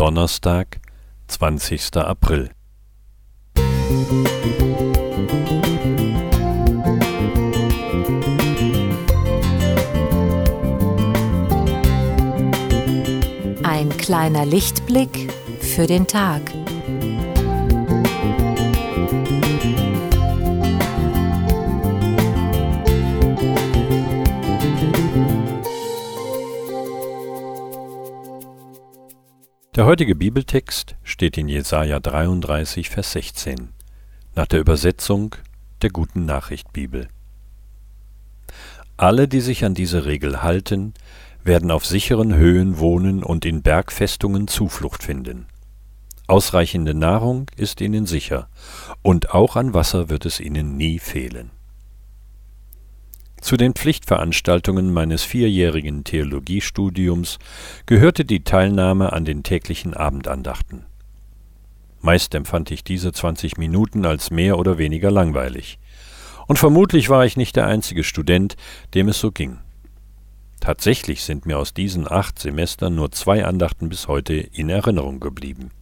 Donnerstag, 20. April. Ein kleiner Lichtblick für den Tag. Der heutige Bibeltext steht in Jesaja 33, Vers 16, nach der Übersetzung der Guten Nachricht Bibel. Alle, die sich an diese Regel halten, werden auf sicheren Höhen wohnen und in Bergfestungen Zuflucht finden. Ausreichende Nahrung ist ihnen sicher, und auch an Wasser wird es ihnen nie fehlen. Zu den Pflichtveranstaltungen meines vierjährigen Theologiestudiums gehörte die Teilnahme an den täglichen Abendandachten. Meist empfand ich diese 20 Minuten als mehr oder weniger langweilig. Und vermutlich war ich nicht der einzige Student, dem es so ging. Tatsächlich sind mir aus diesen acht Semestern nur zwei Andachten bis heute in Erinnerung geblieben.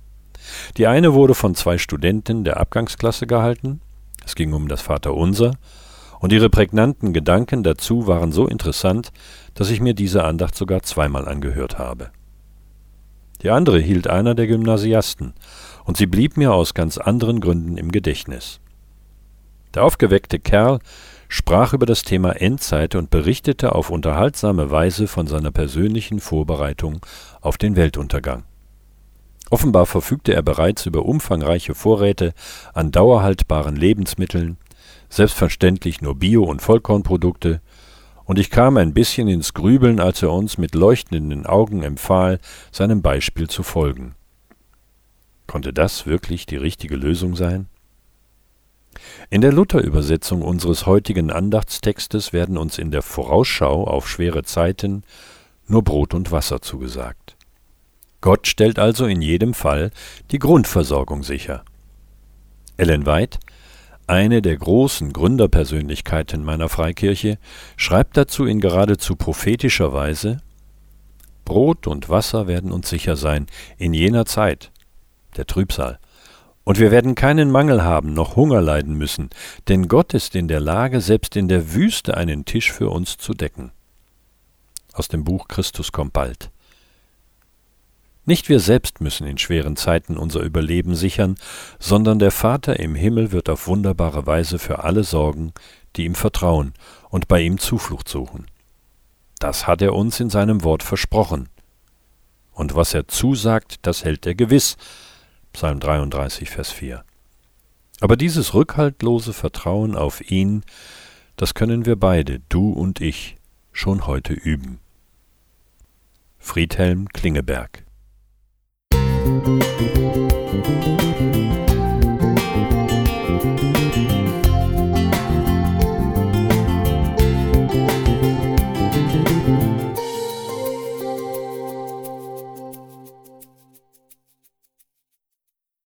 Die eine wurde von zwei Studenten der Abgangsklasse gehalten, es ging um das Vaterunser, und ihre prägnanten Gedanken dazu waren so interessant, dass ich mir diese Andacht sogar zweimal angehört habe. Die andere hielt einer der Gymnasiasten, und sie blieb mir aus ganz anderen Gründen im Gedächtnis. Der aufgeweckte Kerl sprach über das Thema Endzeit und berichtete auf unterhaltsame Weise von seiner persönlichen Vorbereitung auf den Weltuntergang. Offenbar verfügte er bereits über umfangreiche Vorräte an dauerhaltbaren Lebensmitteln, selbstverständlich nur Bio- und Vollkornprodukte, und ich kam ein bisschen ins Grübeln, als er uns mit leuchtenden Augen empfahl, seinem Beispiel zu folgen. Konnte das wirklich die richtige Lösung sein? In der Luther-Übersetzung unseres heutigen Andachtstextes werden uns in der Vorausschau auf schwere Zeiten nur Brot und Wasser zugesagt. Gott stellt also in jedem Fall die Grundversorgung sicher. Ellen White eine der großen Gründerpersönlichkeiten meiner Freikirche, schreibt dazu in geradezu prophetischer Weise Brot und Wasser werden uns sicher sein in jener Zeit, der Trübsal, und wir werden keinen Mangel haben noch Hunger leiden müssen, denn Gott ist in der Lage, selbst in der Wüste einen Tisch für uns zu decken. Aus dem Buch Christus kommt bald. Nicht wir selbst müssen in schweren Zeiten unser Überleben sichern, sondern der Vater im Himmel wird auf wunderbare Weise für alle sorgen, die ihm vertrauen und bei ihm Zuflucht suchen. Das hat er uns in seinem Wort versprochen. Und was er zusagt, das hält er gewiss. Psalm 33, Vers 4. Aber dieses rückhaltlose Vertrauen auf ihn, das können wir beide, du und ich, schon heute üben. Friedhelm Klingeberg